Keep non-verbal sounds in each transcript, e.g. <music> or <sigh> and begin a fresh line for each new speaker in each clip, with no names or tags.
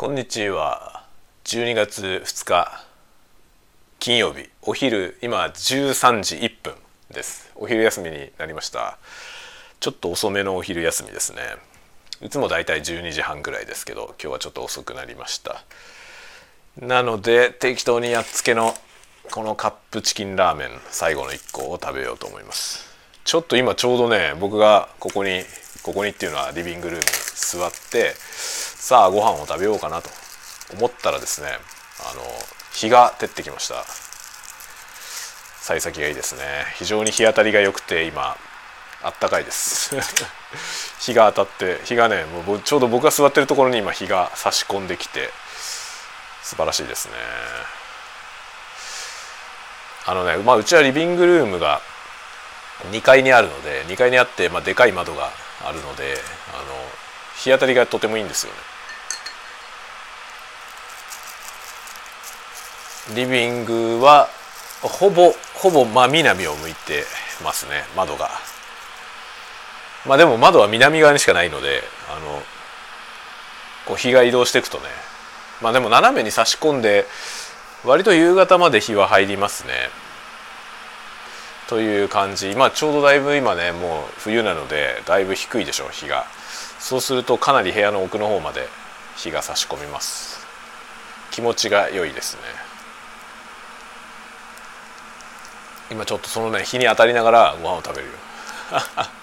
こんにちは。12月2日金曜日。お昼今13時1分です。お昼休みになりました。ちょっと遅めのお昼休みですね。いつもだいたい12時半ぐらいですけど今日はちょっと遅くなりました。なので適当にやっつけのこのカップチキンラーメン最後の1個を食べようと思います。ちょっと今ちょうどね僕がここにここにっていうのはリビングルームに座ってさあご飯を食べようかなと。思ったらですねあの日が照ってきました。幸先がいいですね。非常に日当たりが良くて今あったかいです。<laughs> 日が当たって日がねもうちょうど僕が座ってるところに今日が差し込んできて素晴らしいですね。あのね、まあ、うちはリビングルームが2階にあるので2階にあって、まあ、でかい窓があるのであの日当たりがとてもいいんですよね。リビングはほぼほぼ真南を向いてますね窓が。まあでも窓は南側にしかないのであのこう日が移動していくとねまあでも斜めに差し込んで割と夕方まで日は入りますね。という感じ。まあちょうどだいぶ今ねもう冬なのでだいぶ低いでしょう日が。そうするとかなり部屋の奥の方まで日が差し込みます。気持ちが良いですね。今ちょっとそのね日に当たりながらご飯を食べるよ。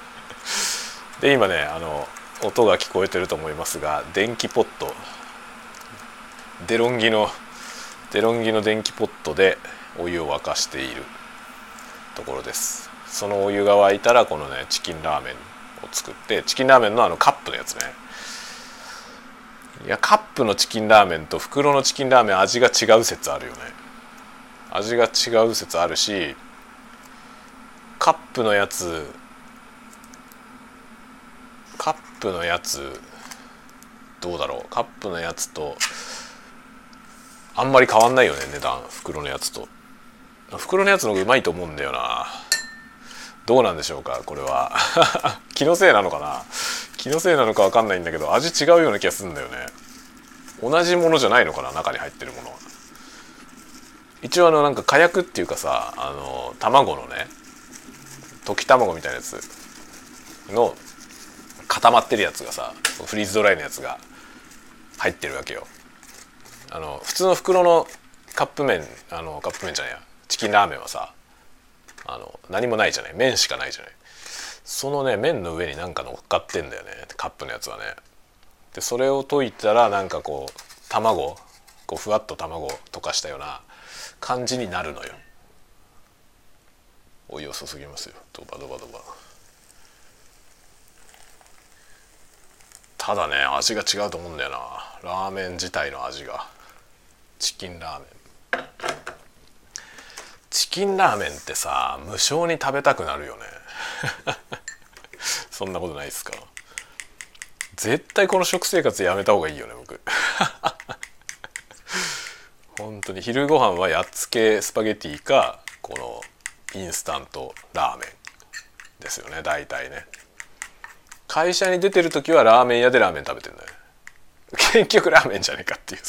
<laughs> で今ねあの音が聞こえてると思いますが電気ポット。デロンギのデロンギの電気ポットでお湯を沸かしている。ところです。そのお湯が沸いたらこのねチキンラーメンを作ってチキンラーメンのあのカップのやつね。いやカップのチキンラーメンと袋のチキンラーメン味が違う説あるよね。味が違う説あるしカップのやつカップのやつどうだろう。カップのやつとあんまり変わんないよね値段。袋のやつと。袋のやつの方がうまいと思うんだよな。どうなんでしょうかこれは。<laughs> 気のせいなのかな。気のせいなのか分かんないんだけど味違うような気がするんだよね。同じものじゃないのかな中に入ってるもの一応あのなんか火薬っていうかさあの卵のね溶き卵みたいなやつの固まってるやつがさフリーズドライのやつが入ってるわけよ。あの普通の袋のカップ麺あのカップ麺じゃないや。チキンラーメンはさあの何もないじゃない。麺しかないじゃない。そのね麺の上になんか乗っかってんだよね。カップのやつはね。でそれを溶いたらなんかこう卵こうふわっと卵を溶かしたような感じになるのよ。お湯を注ぎますよ。ドバドバドバ。ただね味が違うと思うんだよな。ラーメン自体の味が。チキンラーメン。キンラーメンってさ無性に食べたくなるよね。<laughs> そんなことないですか？絶対この食生活やめた方がいいよね僕。<laughs> 本当に。昼ご飯はやっつけスパゲティかこのインスタントラーメンですよね。大体ね。会社に出てる時はラーメン屋でラーメン食べてんだよ。結局ラーメンじゃねえかっていう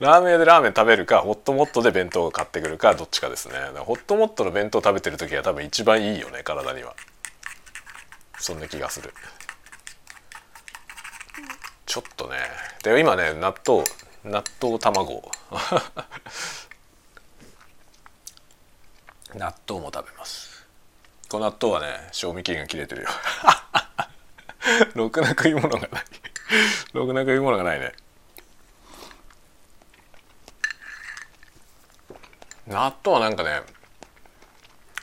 ラーメン屋でラーメン食べるかホットモットで弁当を買ってくるかどっちかですね。ホットモットの弁当食べてる時が多分一番いいよね体には。そんな気がする。ちょっとね。で今ね納豆納豆卵。<laughs> 納豆も食べます。この納豆はね賞味期限が切れてるよ。<laughs> ろくな食い物がない。<laughs> ろくな食い物がないね。納豆はなんかね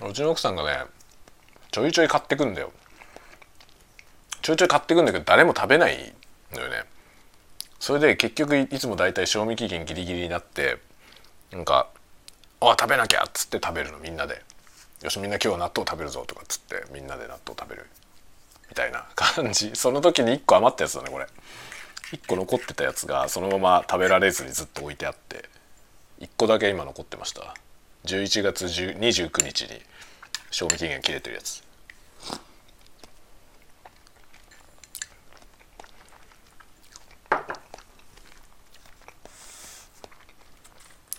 うちの奥さんがねちょいちょい買ってくんだよ。ちょいちょい買ってくんだけど誰も食べないのよね。それで結局いつも大体賞味期限ギリギリになってなんか「あ食べなきゃ」っつって食べるのみんなで「よしみんな今日は納豆食べるぞ」とかっつってみんなで納豆食べる。みたいな感じ。その時に1個余ったやつだねこれ。1個残ってたやつがそのまま食べられずにずっと置いてあって。1個だけ今残ってました。11月29日に賞味期限切れてるやつ。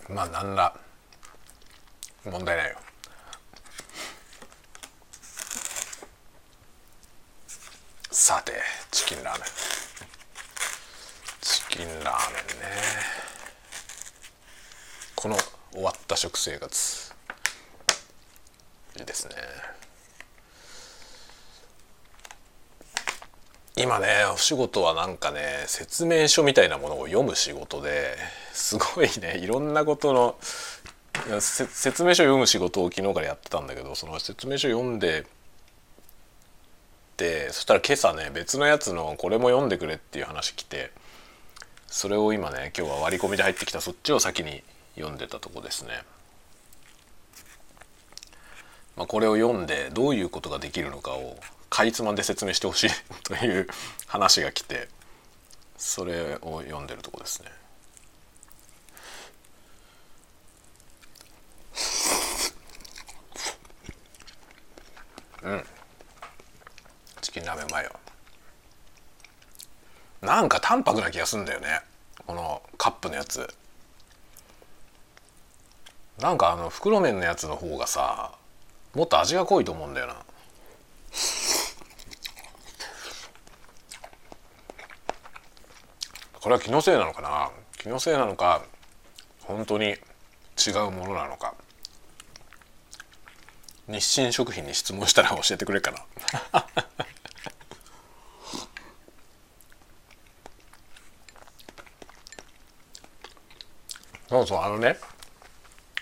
まあ何ら問題ないよ。さてチキンラーメン。チキンラーメンね。この終わった食生活。いいですね。今ねお仕事はなんかね説明書みたいなものを読む仕事ですごいねいろんなことの説明書読む仕事を昨日からやってたんだけどその説明書読んでてそしたら今朝ね別のやつのこれも読んでくれっていう話来てそれを今ね今日は割り込みで入ってきた。そっちを先に読んでたとこですね。まあ、これを読んでどういうことができるのかをかいつまんで説明してほしい <laughs> という話が来てそれを読んでるとこですね。うんチキンラーメンうまいよなんか淡白な気がするんだよねこのカップのやつなんかあの袋麺のやつの方がさもっと味が濃いと思うんだよな。これは気のせいなのかな？気のせいなのか本当に違うものなのか？日清食品に質問したら教えてくれるかな？<laughs> そうそうあのね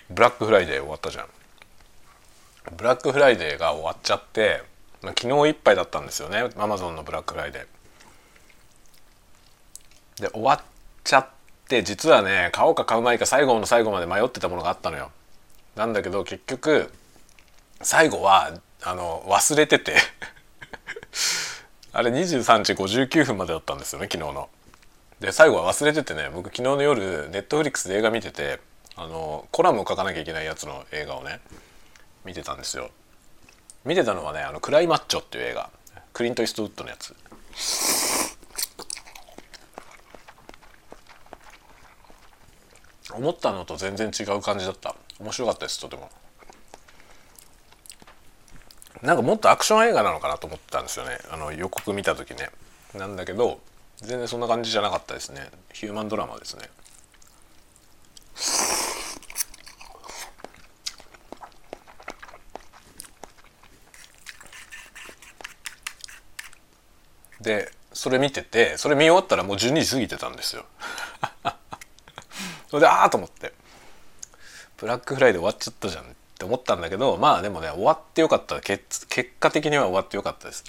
ブラックフライデー終わったじゃん。ブラックフライデーが終わっちゃって、まあ、昨日いっぱいだったんですよね。アマゾンのブラックフライデーで終わっちゃって実はね買おうか買うまいか最後の最後まで迷ってたものがあったのよ。なんだけど結局最後はあの忘れてて。あれ23時59分までだったんですよね昨日の。で最後は忘れててね僕昨日の夜ネットフリックスで映画見ててあのコラムを書かなきゃいけないやつの映画をね見てたんですよ。見てたのはね「あのクライマッチョ」っていう映画。クリント・イーストウッドのやつ。思ったのと全然違う感じだった。面白かったですとても。なんかもっとアクション映画なのかなと思ってたんですよね。あの予告見た時ね。なんだけど全然そんな感じじゃなかったですね。ヒューマンドラマですね。でそれ見ててそれ見終わったらもう12時過ぎてたんですよ。<laughs> それでああと思って。ブラックフライで終わっちゃったじゃんって思ったんだけどまあでもね終わってよかった。結結果的には終わってよかったです。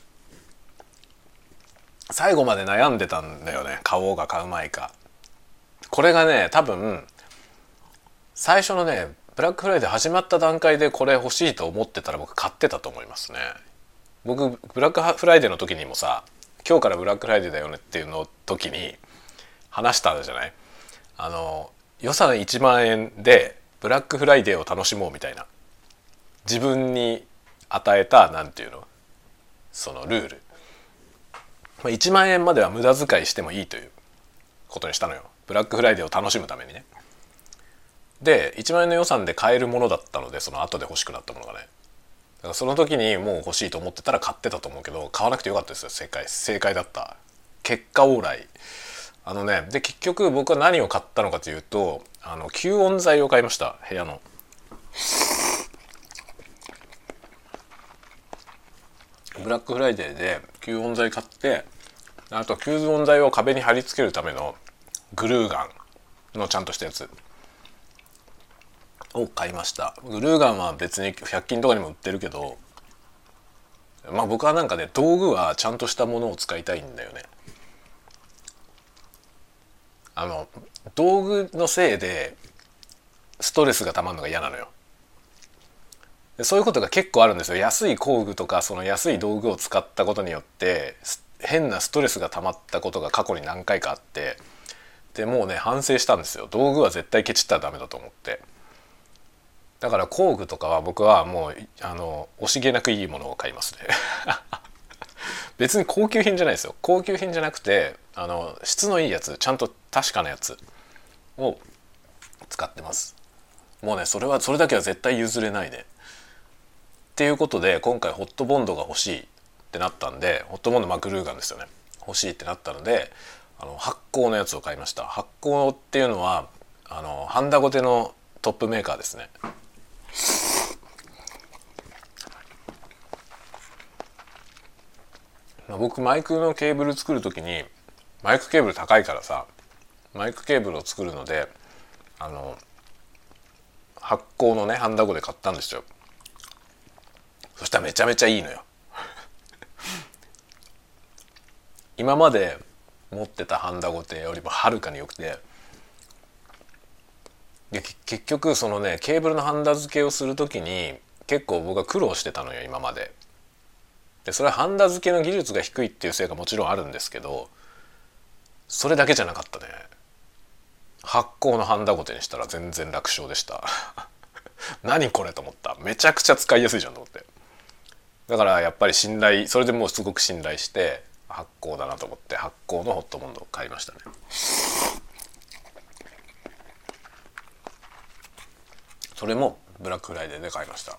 最後まで悩んでたんだよね。買おうか買うまいか。これがね多分最初のねブラックフライデー始まった段階でこれ欲しいと思ってたら僕買ってたと思いますね。僕ブラックフライデーの時にもさ今日からブラックフライデーだよねっていうの時に話したじゃない？あの予算1万円でブラックフライデーを楽しもうみたいな。自分に与えた何て言うの？そのルール。1万円までは無駄遣いしてもいいということにしたのよ。ブラックフライデーを楽しむためにね。で1万円の予算で買えるものだったのでその後で欲しくなったものがね。だからその時にもう欲しいと思ってたら買ってたと思うけど買わなくてよかったですよ。正解正解だった。結果オーライあのねで結局僕は何を買ったのかというとあの吸音材を買いました。部屋の。ブラックフライデーで吸音材買ってあと吸音材を壁に貼り付けるためのグルーガンのちゃんとしたやつ。を買いました。グルーガンは別に100均とかにも売ってるけどまあ僕はなんかね道具はちゃんとしたものを使いたいんだよね。あの道具のせいでストレスがたまるのが嫌なのよ。そういうことが結構あるんですよ。安い工具とかその安い道具を使ったことによって変なストレスが溜まったことが過去に何回かあってでもうね反省したんですよ。道具は絶対ケチったらダメだと思って。だから工具とかは僕はもうあの惜しげなくいいものを買いますね。<laughs> 別に高級品じゃないですよ。高級品じゃなくてあの質のいいやつちゃんと確かなやつを使ってます。もうねそれはそれだけは絶対譲れないね。っていうことで今回ホットボンドが欲しいってなったんでホットボンドマクルーガンですよね。欲しいってなったのであの発酵のやつを買いました。発酵っていうのはあのハンダゴテのトップメーカーですね。まあ、僕マイクのケーブル作る時にマイクケーブル高いからさマイクケーブルを作るのであの発酵のねハンダゴで買ったんですよ。そしたらめちゃめちゃいいのよ。今まで持ってたハンダゴテよりもはるかに良くてで結局そのねケーブルのハンダ付けをする時に結構僕は苦労してたのよ今まで。でそれはハンダ付けの技術が低いっていうせいがもちろんあるんですけどそれだけじゃなかったね。発酵のハンダゴテにしたら全然楽勝でした。<laughs> 何これと思った。めちゃくちゃ使いやすいじゃんと思って。だからやっぱり信頼それでもうすごく信頼して発酵だなと思って発酵のホットモンドを買いましたね。それもブラックフライデーで買いました。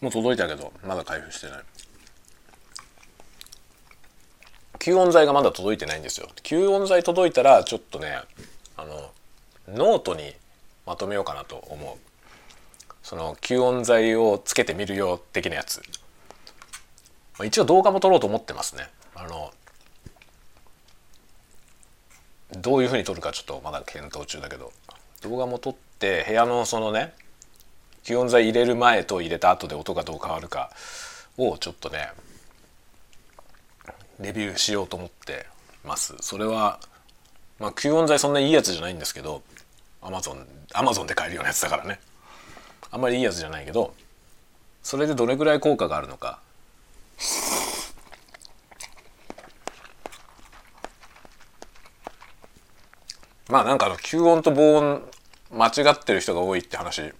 もう届いたけどまだ開封してない。吸音材がまだ届いてないんですよ。吸音材届いたらちょっとねあのノートにまとめようかなと思う。その吸音材をつけてみるよ的なやつ。一応動画も撮ろうと思ってますね。あのどういうふうに撮るかちょっとまだ検討中だけど。動画も撮って部屋のそのね吸音材入れる前と入れた後で音がどう変わるかをちょっとねレビューしようと思ってます。それはまあ吸音材そんないいやつじゃないんですけどアマゾンアマゾンで買えるようなやつだからね。あんまりいいやつじゃないけどそれでどれぐらい効果があるのか。まあなんかあの吸音と防音間違ってる人が多いって話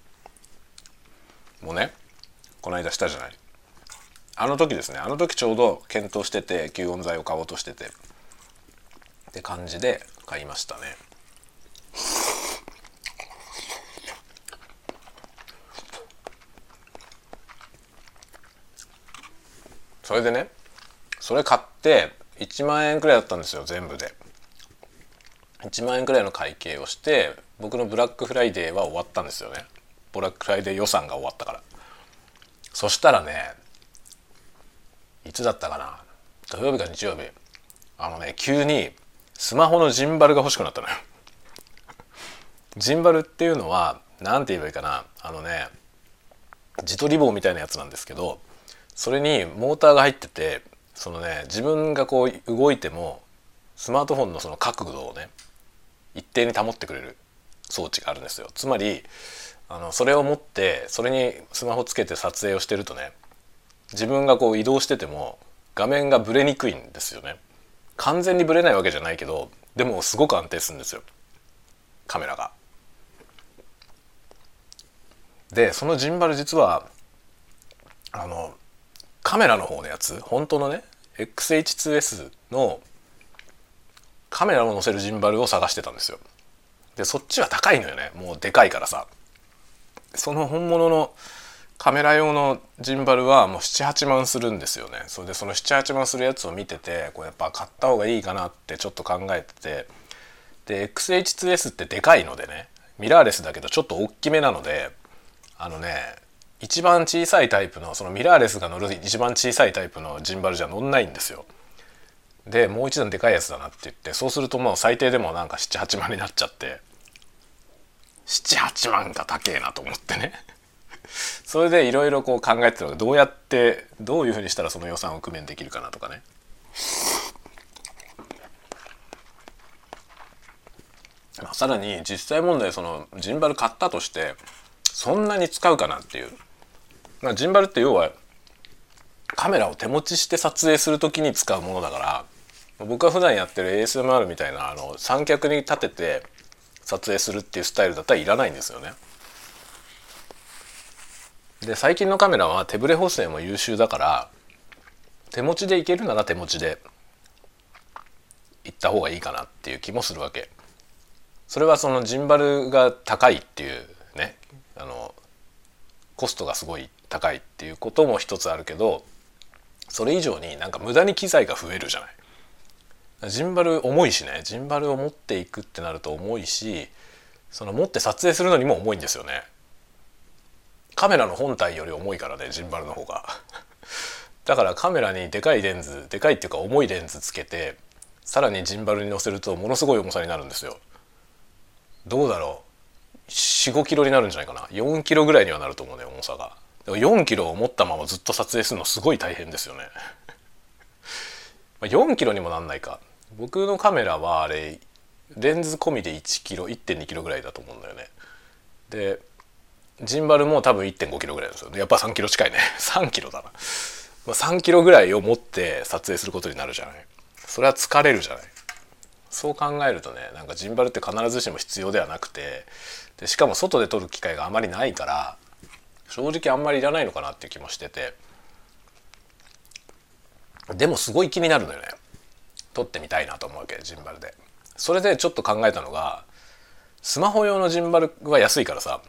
もねこの間したじゃない。あの時ですねあの時ちょうど検討してて吸音材を買おうとしててって感じで買いましたね。それでねそれ買って1万円くらいだったんですよ全部で。1万円くらいの会計をして僕のブラックフライデーは終わったんですよね。ブラックフライデー予算が終わったから。そしたらねいつだったかな？土曜日か日曜日。あのね急にスマホのジンバルが欲しくなったのよ。ジンバルっていうのは何て言えばいいかな？あのね自撮り棒みたいなやつなんですけどそれにモーターが入っててそのね自分がこう動いてもスマートフォンのその角度をね一定に保ってくれる。装置があるんですよつまりあのそれを持ってそれにスマホつけて撮影をしてるとね自分がこう移動してても画面がブレにくいんですよね完全にブレないわけじゃないけどでもすごく安定するんですよカメラが。でそのジンバル実はあのカメラの方のやつ本当のね XH2S のカメラを載せるジンバルを探してたんですよ。でそっちは高いのよね。もうでかいからさ。その本物のカメラ用のジンバルはもう78万するんですよね。それでその78万するやつを見ててこれやっぱ買った方がいいかなってちょっと考えてて。で XH2S ってでかいのでねミラーレスだけどちょっと大きめなのであのね一番小さいタイプのそのミラーレスが乗る一番小さいタイプのジンバルじゃ乗んないんですよ。でもう一段でかいやつだなって言ってそうするともう最低でもなんか78万になっちゃって78万が高えなと思ってね。<laughs> それでいろいろこう考えてたのがどうやってどういうふうにしたらその予算を工面できるかなとかね。まあ、さらに実際問題そのジンバル買ったとしてそんなに使うかなっていう、まあ、ジンバルって要はカメラを手持ちして撮影する時に使うものだから僕が普段やってる ASMR みたいなあの三脚に立てて撮影するっていうスタイルだったらいらないんですよね。で最近のカメラは手ブレ補正も優秀だから手持ちでいけるなら手持ちで行った方がいいかなっていう気もするわけ。それはそのジンバルが高いっていうねあのコストがすごい高いっていうことも一つあるけどそれ以上になんか無駄に機材が増えるじゃないジンバル重いしねジンバルを持っていくってなると重いしその持って撮影するのにも重いんですよね。カメラの本体より重いからねジンバルの方が。<laughs> だからカメラにでかいレンズでかいっていうか重いレンズつけてさらにジンバルに乗せるとものすごい重さになるんですよ。どうだろう？45キロになるんじゃないかな？4キロぐらいにはなると思うね重さが。4キロを持ったままずっと撮影するのすごい大変ですよね。ま4キロにもなんないか。僕のカメラはあれレンズ込みで1キロ1.2キロぐらいだと思うんだよね。でジンバルも多分1.5キロぐらいですよ。やっぱ3キロ近いね。<laughs> 3キロだな。ま3キロぐらいを持って撮影することになるじゃない。それは疲れるじゃない。そう考えるとねなんかジンバルって必ずしも必要ではなくてでしかも外で撮る機会があまりないから正直あんまりいらないのかなっていう気もしてて。でもすごい気になるのよね。撮ってみたいなと思うわけジンバルで。それでちょっと考えたのがスマホ用のジンバルは安いからさ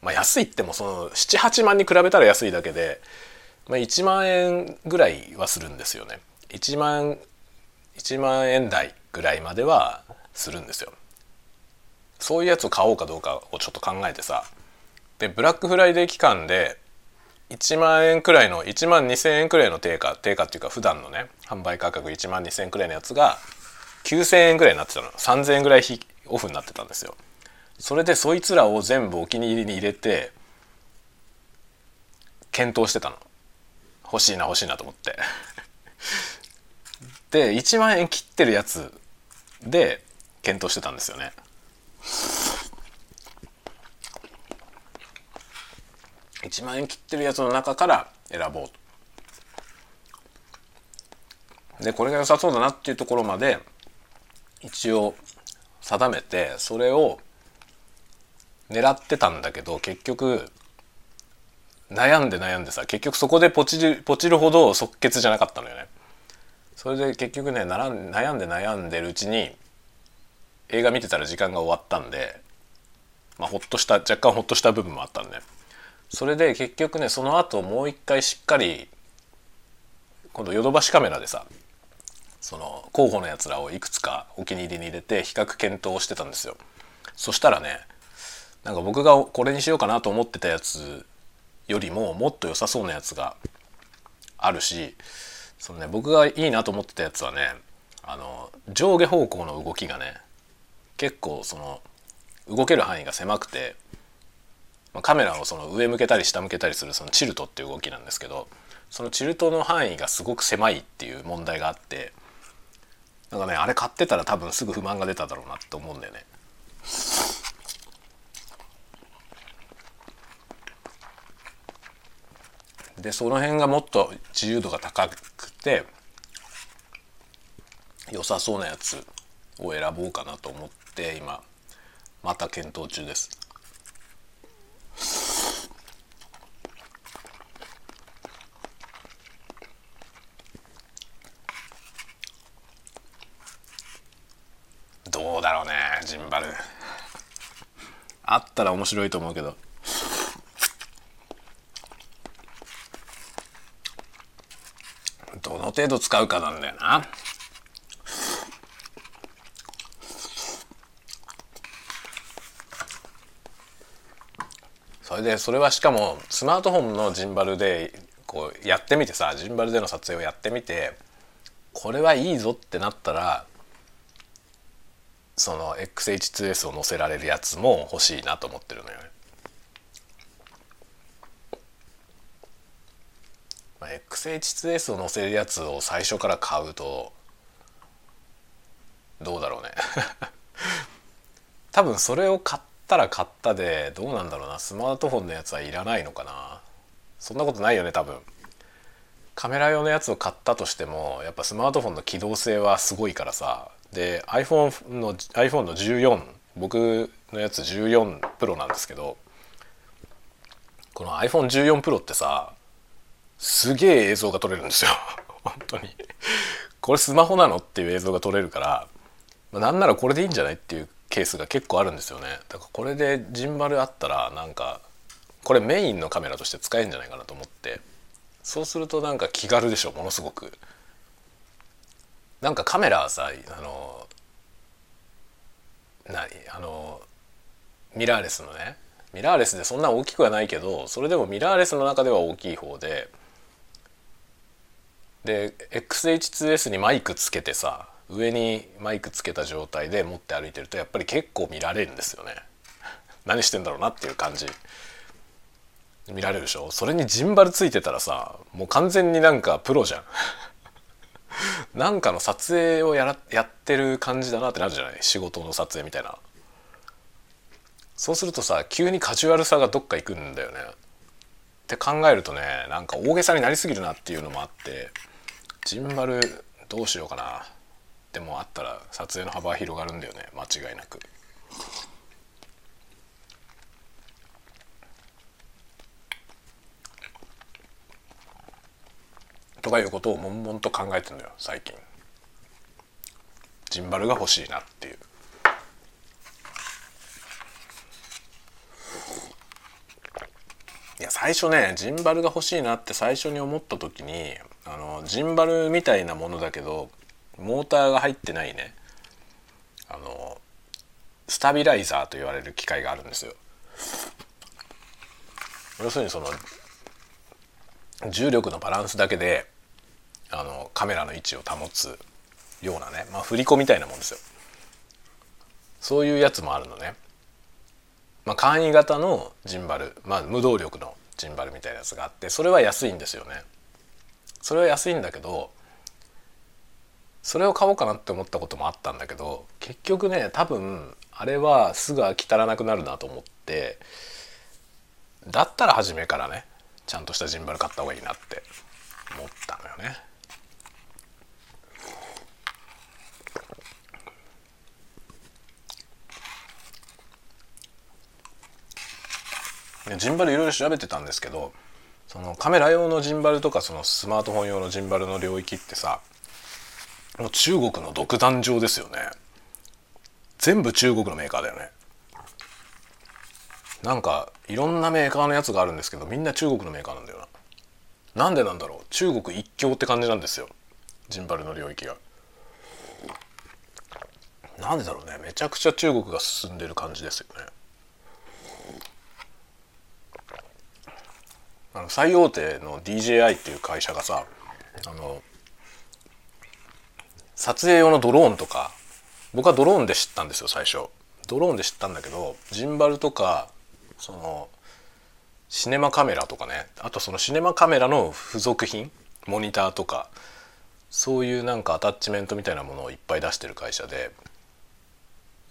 まあ安いってもその78万に比べたら安いだけで、まあ、1万円ぐらいはするんですよね。1万1万円台ぐらいまではするんですよ。そういうやつを買おうかどうかをちょっと考えてさ。でブラックフライデー期間で1万円くらいの1万2,000円くらいの定価定価っていうか普段のね販売価格1万2,000円くらいのやつが9,000円ぐらいになってたの。3,000円ぐらいオフになってたんですよ。それでそいつらを全部お気に入りに入れて検討してたの。欲しいな欲しいなと思って。で1万円切ってるやつで検討してたんですよね。1万円切ってるやつの中から選ぼうとでこれが良さそうだなっていうところまで一応定めてそれを狙ってたんだけど結局悩んで悩んでさ結局そこでポチるポチるほど即決じゃなかったのよね。それで結局ね悩んで悩んでるうちに映画見てたら時間が終わったんで、まあ、ほっとした若干ほっとした部分もあったんでそれで結局ねその後もう一回しっかり今度ヨドバシカメラでさその候補のやつらをいくつかお気に入りに入れて比較検討してたんですよ。そしたらねなんか僕がこれにしようかなと思ってたやつよりももっと良さそうなやつがあるしそのね僕がいいなと思ってたやつはねあの上下方向の動きがね結構その動ける範囲が狭くて、まあ、カメラをその上向けたり下向けたりするそのチルトっていう動きなんですけどそのチルトの範囲がすごく狭いっていう問題があってなんかねあれ買ってたら多分すぐ不満が出ただろうなって思うんだよね。でその辺がもっと自由度が高くて良さそうなやつを選ぼうかなと思って今また検討中です。どうだろうねジンバルあったら面白いと思うけど。どの程度使うかなんだよな。それでそれはしかもスマートフォンのジンバルでこうやってみてさジンバルでの撮影をやってみてこれはいいぞってなったらその XH2S を載せられるやつも欲しいなと思ってるのよ。まあ、XH2S を載せるやつを最初から買うとどうだろうね。<laughs> 多分それを買ったら買ったでどうなんだろうな。スマートフォンのやつはいらないのかな。そんなことないよね多分。カメラ用のやつを買ったとしてもやっぱスマートフォンの機動性はすごいからさ。で iPhone の iPhone の14僕のやつ14 Pro なんですけどこの iPhone14 Pro ってさすげえ映像が撮れるんですよ。<laughs> 本当に。これスマホなのっていう映像が撮れるから、まあ、なんならこれでいいんじゃないっていうケースが結構あるんですよね。だからこれでジンバルあったらなんかこれメインのカメラとして使えるんじゃないかなと思って。そうするとなんか気軽でしょものすごく。なんかカメラはさあの何あのミラーレスのねミラーレスでそんな大きくはないけどそれでもミラーレスの中では大きい方でで XH2S にマイクつけてさ上にマイクつけた状態で持って歩いてるとやっぱり結構見られるんですよね。何してんだろうなっていう感じ。見られるでしょ？それにジンバルついてたらさもう完全になんかプロじゃん。<laughs> なんかの撮影をやらやってる感じだなってなるじゃない？仕事の撮影みたいな。そうするとさ急にカジュアルさがどっか行くんだよね。って考えるとねなんか大げさになりすぎるなっていうのもあってジンバルどうしようかな。でもあったら撮影の幅は広がるんだよね。間違いなく。とかいうことを悶々と考えてるのよ最近。ジンバルが欲しいなっていう。いや最初ねジンバルが欲しいなって最初に思った時にあのジンバルみたいなものだけどモーターが入ってないねあのスタビライザーと言われる機械があるんですよ。要するにその重力のバランスだけであのカメラの位置を保つようなね、まあ、振り子みたいなもんですよ。そういうやつもあるのね。まあ、簡易型のジンバル、まあ、無動力のジンバルみたいなやつがあってそれは安いんですよね。それは安いんだけどそれを買おうかなって思ったこともあったんだけど結局ね多分あれはすぐ飽き足らなくなるなと思ってだったら初めからねちゃんとしたジンバル買った方がいいなって思ったのよね。ジンバルいろいろ調べてたんですけどそのカメラ用のジンバルとかそのスマートフォン用のジンバルの領域ってさもう中国の独壇場ですよね全部中国のメーカーだよねなんかいろんなメーカーのやつがあるんですけどみんな中国のメーカーなんだよな。なんでなんだろう？中国一強って感じなんですよ。ジンバルの領域が。なんでだろうね？めちゃくちゃ中国が進んでる感じですよね。あの最大手の DJI っていう会社がさあの撮影用のドローンとか僕はドローンで知ったんですよ最初。ドローンで知ったんだけどジンバルとかそのシネマカメラとかね。あとそのシネマカメラの付属品？モニターとか。そういうなんかアタッチメントみたいなものをいっぱい出してる会社で。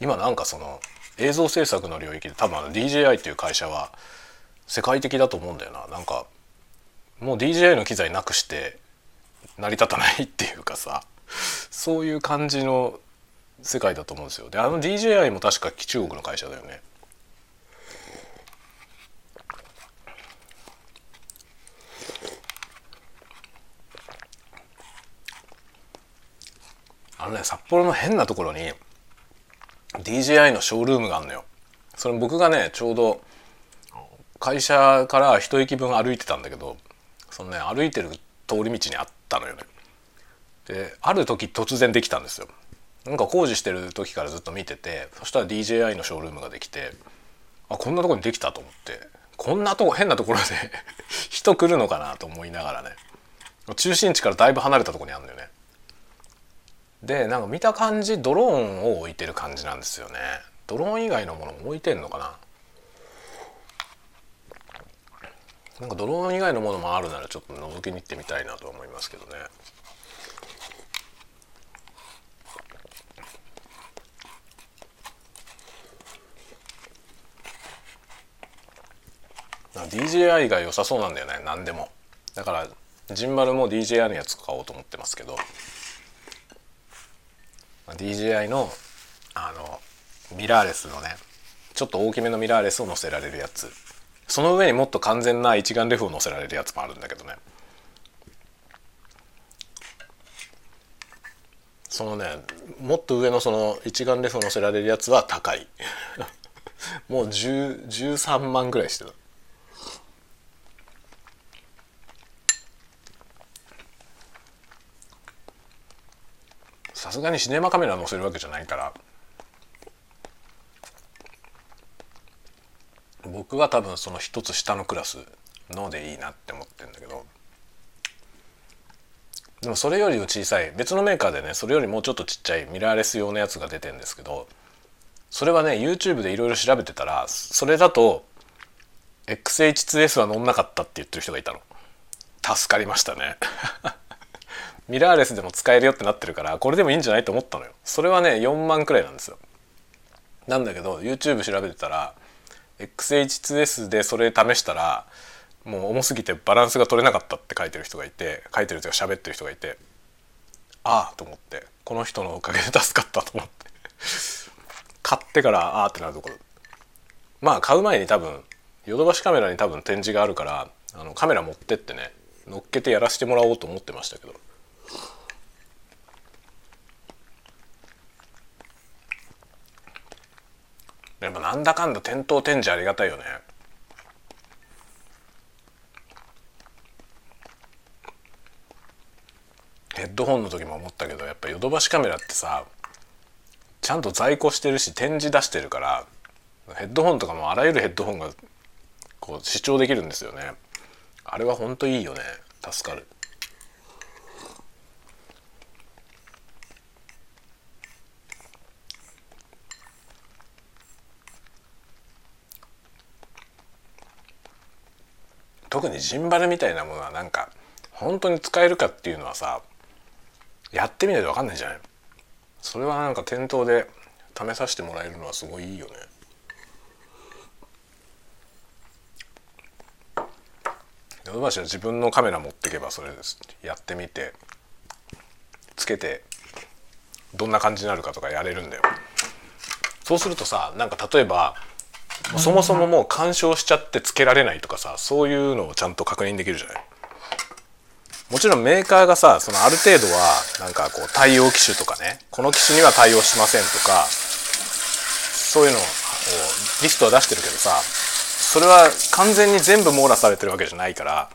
今なんかその映像制作の領域で多分あの DJI っていう会社は世界的だと思うんだよな。なんかもう DJI の機材なくして成り立たないっていうかさ。そういう感じの世界だと思うんですよ。であの DJI も確か中国の会社だよね。あのね札幌の変なところに DJI のショールームがあるのよ。それ僕がねちょうど会社から一駅分歩いてたんだけどそのね歩いてる通り道にあったのよね。である時突然できたんですよ。なんか工事してる時からずっと見ててそしたら DJI のショールームができてあこんなとこにできたと思ってこんなとこ変なところで <laughs> 人来るのかなと思いながらね中心地からだいぶ離れたとこにあるんだよね。でなんか見た感じドローンを置いてる感じなんですよね。ドローン以外のものも置いてんのかな？なんかドローン以外のものもあるならちょっと覗きに行ってみたいなと思いますけどね。DJI が良さそうなんだよね何でも。だからジンバルも DJI のやつ買おうと思ってますけど。DJI のあのミラーレスのねちょっと大きめのミラーレスを載せられるやつ。その上にもっと完全な一眼レフを載せられるやつもあるんだけどね。そのねもっと上のその一眼レフ乗せられるやつは高い。<laughs> もう13万ぐらいしてた。さすがにシネマカメラ載せるわけじゃないから。僕は多分その一つ下のクラスのでいいなって思ってるんだけど。でもそれより小さい別のメーカーでねそれよりもうちょっとちっちゃいミラーレス用のやつが出てるんですけどそれはね YouTube でいろいろ調べてたらそれだと XH2S は乗んなかったって言ってる人がいたの。助かりましたね。ミラーレスでも使えるよってなってるからこれでもいいんじゃないと思ったのよ。それはね4万くらいなんですよ。なんだけど YouTube 調べてたら XH2S でそれ試したらもう重すぎてバランスが取れなかったって書いてる人がいて書いてるというか喋ってる人がいてああと思ってこの人のおかげで助かったと思って。買ってからああってなるところ。まあ買う前に多分ヨドバシカメラに多分展示があるからあのカメラ持ってってね乗っけてやらせてもらおうと思ってましたけど。やっぱなんだかんだ店頭展示ありがたいよね。ヘッドホンの時も思ったけどやっぱヨドバシカメラってさちゃんと在庫してるし展示出してるからヘッドホンとかもあらゆるヘッドホンがこう視聴できるんですよね。あれはほんといいよね。助かる。特にジンバルみたいなものはなんか本当に使えるかっていうのはさやってみないと分かんないじゃない。それはなんか店頭で試させてもらえるのはすごいいいよね。ヨドバシは自分のカメラ持ってけばそれです。やってみてつけてどんな感じになるかとかやれるんだよ。そうするとさなんか例えばそもそももう干渉しちゃってつけられないとかさそういうのをちゃんと確認できるじゃない？もちろんメーカーがさそのある程度はなんかこう対応機種とかね。この機種には対応しませんとかそういうのをリストは出してるけどさそれは完全に全部網羅されてるわけじゃないから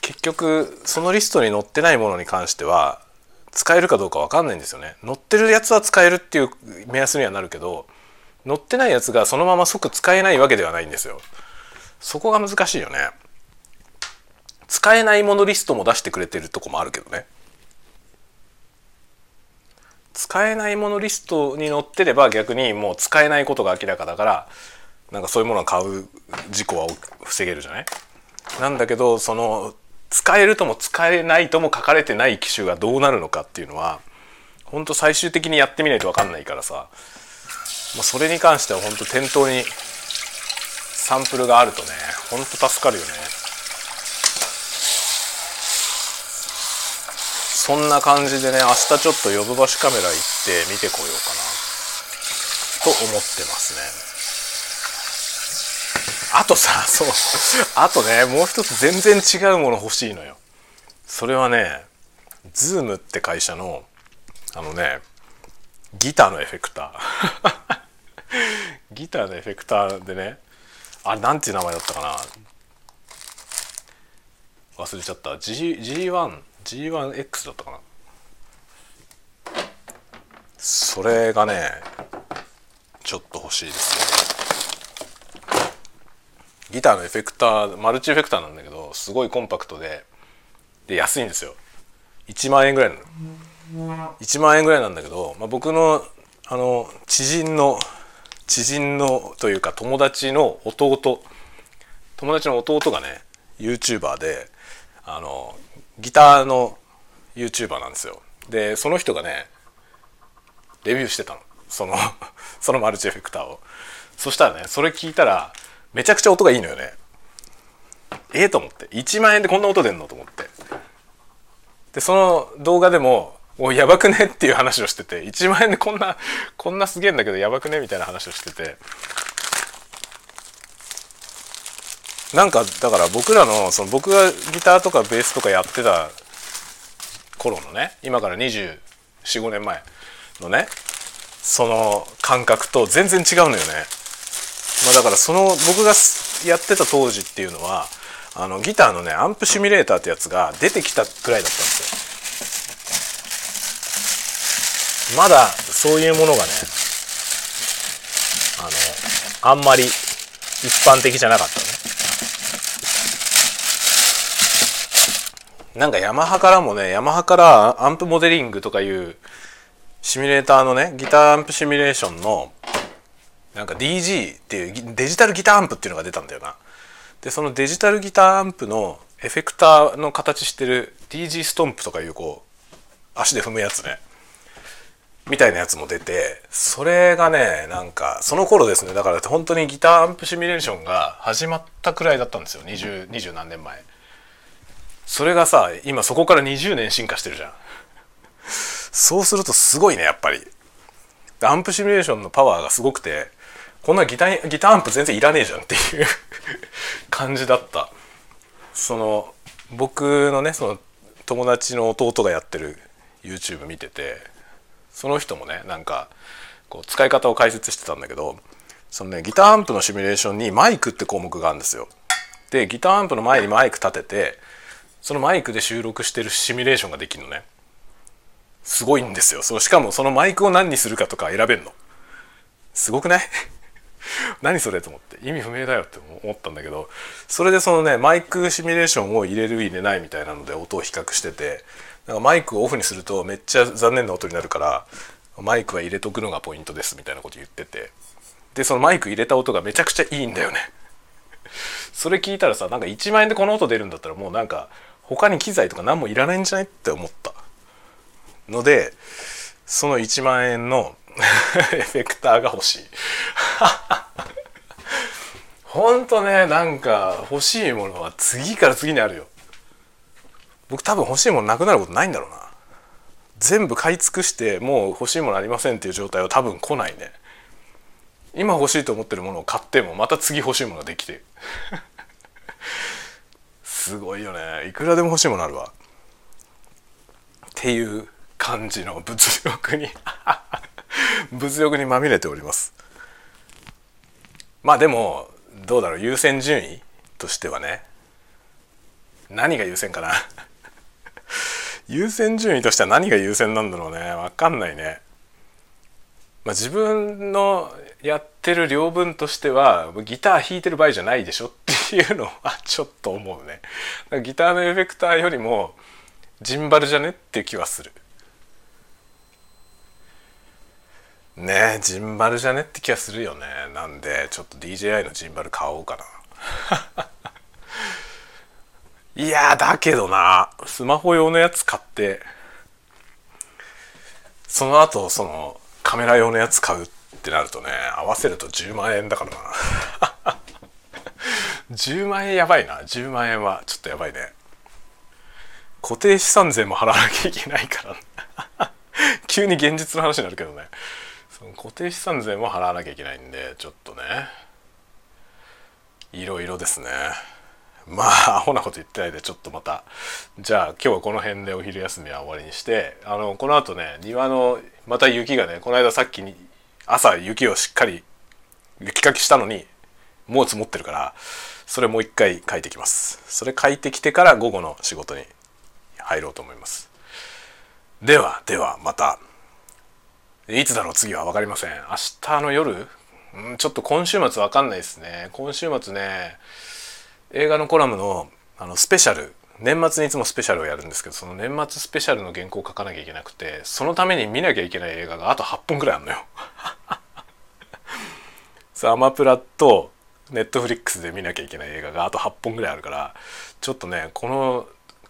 結局そのリストに載ってないものに関しては使えるかどうか分かんないんですよね。載ってるやつは使えるっていう目安にはなるけど載ってないやつがそのまま即使えないわけではないんですよ。そこが難しいよね。使えないものリストも出してくれてるとこもあるけどね。使えないものリストに載ってれば逆にもう使えないことが明らかだからなんかそういうものを買う事故は防げるじゃない？なんだけどその使えるとも使えないとも書かれてない機種がどうなるのかっていうのは本当最終的にやってみないと分かんないからさ。もうそれに関しては本当店頭にサンプルがあるとね本当助かるよね。そんな感じでね明日ちょっとヨドバシカメラ行って見てこようかな。と思ってますね。あとさ <laughs> そう。あとねもう一つ全然違うもの欲しいのよ。それはねズームって会社のあのねギターのエフェクター。<laughs> <laughs> ギターのエフェクターでね。あれなんていう名前だったかな。忘れちゃった。G G1 G1X だったかな。それがねちょっと欲しいですね。ギターのエフェクターマルチエフェクターなんだけどすごいコンパクトでで安いんですよ。1万円ぐらいの。1万円ぐらいなんだけど、まあ、僕のあの知人の知人のというか友達の弟友達の弟がね YouTuber であのギターの YouTuber なんですよ。でその人がねレビューしてたの。その <laughs> そのマルチエフェクターを。そしたらねそれ聞いたらめちゃくちゃ音がいいのよね。ええー、と思って。1万円でこんな音出んのと思って。でその動画でもおやばくね？っていう話をしてて1万円でこんなこんなすげえんだけどやばくね？みたいな話をしてて。なんかだから僕らのその僕がギターとかベースとかやってた頃のね今から245年前のねその感覚と全然違うのよね、まあ、だからその僕がやってた当時っていうのはあのギターのねアンプシミュレーターってやつが出てきたくらいだったんですよ。まだそういうものがねあのあんまり一般的じゃなかったね。なんかヤマハからもねヤマハからアンプモデリングとかいうシミュレーターのねギターアンプシミュレーションのなんか DG っていうデジタルギターアンプっていうのが出たんだよな。でそのデジタルギターアンプのエフェクターの形してる DG ストンプとかいうこう足で踏むやつね。みたいなやつも出てそれがねなんかその頃ですね。だから本当にギターアンプシミュレーションが始まったくらいだったんですよ。20, 20何年前。それがさ今そこから20年進化してるじゃん。そうするとすごいねやっぱり。アンプシミュレーションのパワーがすごくてこんなギターギターアンプ全然いらねえじゃんっていう <laughs> 感じだった。その僕のねその友達の弟がやってる YouTube 見ててその人もねなんかこう使い方を解説してたんだけどそのねギターアンプのシミュレーションにマイクって項目があるんですよ。でギターアンプの前にマイク立ててそのマイクで収録してるシミュレーションができるのね。すごいんですよ。そうしかもそのマイクを何にするかとか選べんの。すごくない？<laughs> 何それと思って意味不明だよって思ったんだけどそれでそのねマイクシミュレーションを入れる入れないみたいなので音を比較しててなんかマイクをオフにするとめっちゃ残念な音になるからマイクは入れとくのがポイントですみたいなこと言ってて。でそのマイク入れた音がめちゃくちゃいいんだよね。<laughs> それ聞いたらさなんか1万円でこの音出るんだったらもうなんか他に機材とか何もいらないんじゃないって思った。のでその1万円の <laughs> エフェクターが欲しい。ほんとねなんか欲しいものは次から次にあるよ。僕多分欲しいものなくなることないんだろうな。全部買い尽くしてもう欲しいものありませんっていう状態は多分来ないね。今欲しいと思ってるものを買ってもまた次欲しいものができて。<laughs> すごいよね。いくらでも欲しいものあるわ。っていう感じの物欲に <laughs> 物欲にまみれております。まあでもどうだろう。優先順位としてはね。何が優先かな。<laughs> 優先順位としては何が優先なんだろうね。分かんないね。まあ、自分のやってる領分としてはギター弾いてる場合じゃないでしょっていうのはちょっと思うね。ギターのエフェクターよりもジンバルじゃねっていう気はする。ねえジンバルじゃねって気がするよね。なんでちょっと DJI のジンバル買おうかな。<laughs> いやだけどな。スマホ用のやつ買ってその後そのカメラ用のやつ買うってなるとね合わせると10万円だからな。<laughs> 10万円やばいな。10万円はちょっとやばいね。固定資産税も払わなきゃいけないから。<laughs> 急に現実の話になるけどね。その固定資産税も払わなきゃいけないんでちょっとね。いろいろですね。<laughs> まあアホなこと言ってないでちょっとまた。じゃあ今日はこの辺でお昼休みは終わりにしてあのこの後ね庭のまた雪がねこの間さっきに朝雪をしっかり雪かきしたのにもう積もってるからそれもう一回書いてきます。それ書いてきてから午後の仕事に入ろうと思います。ではではまた。いつだろう次は分かりません。明日の夜？んちょっと今週末分かんないですね。今週末ね映画のコラムのあのスペシャル年末にいつもスペシャルをやるんですけどその年末スペシャルの原稿を書かなきゃいけなくてそのために見なきゃいけない映画があと8本ぐらいあるのよ。<laughs> アマプラとネットフリックスで見なきゃいけない映画があと8本ぐらいあるからちょっとねこの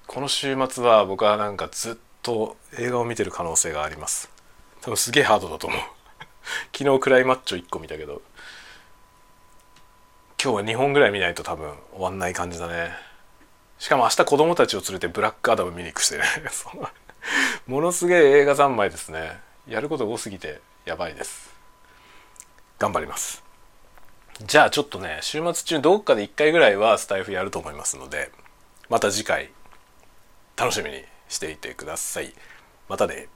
この週末は僕はなんかずっと映画を見てる可能性があります多分すげえハードだと思う昨日クライマッチョ1個見たけど今日は2本ぐらい見ないと多分終わんない感じだね。しかも明日子供たちを連れてブラックアダム見に行くしてねものすげえ映画三昧ですね。やること多すぎてやばいです。頑張ります。じゃあちょっとね週末中どっかで1回ぐらいはスタイフやると思いますのでまた次回楽しみにしていてください。またね。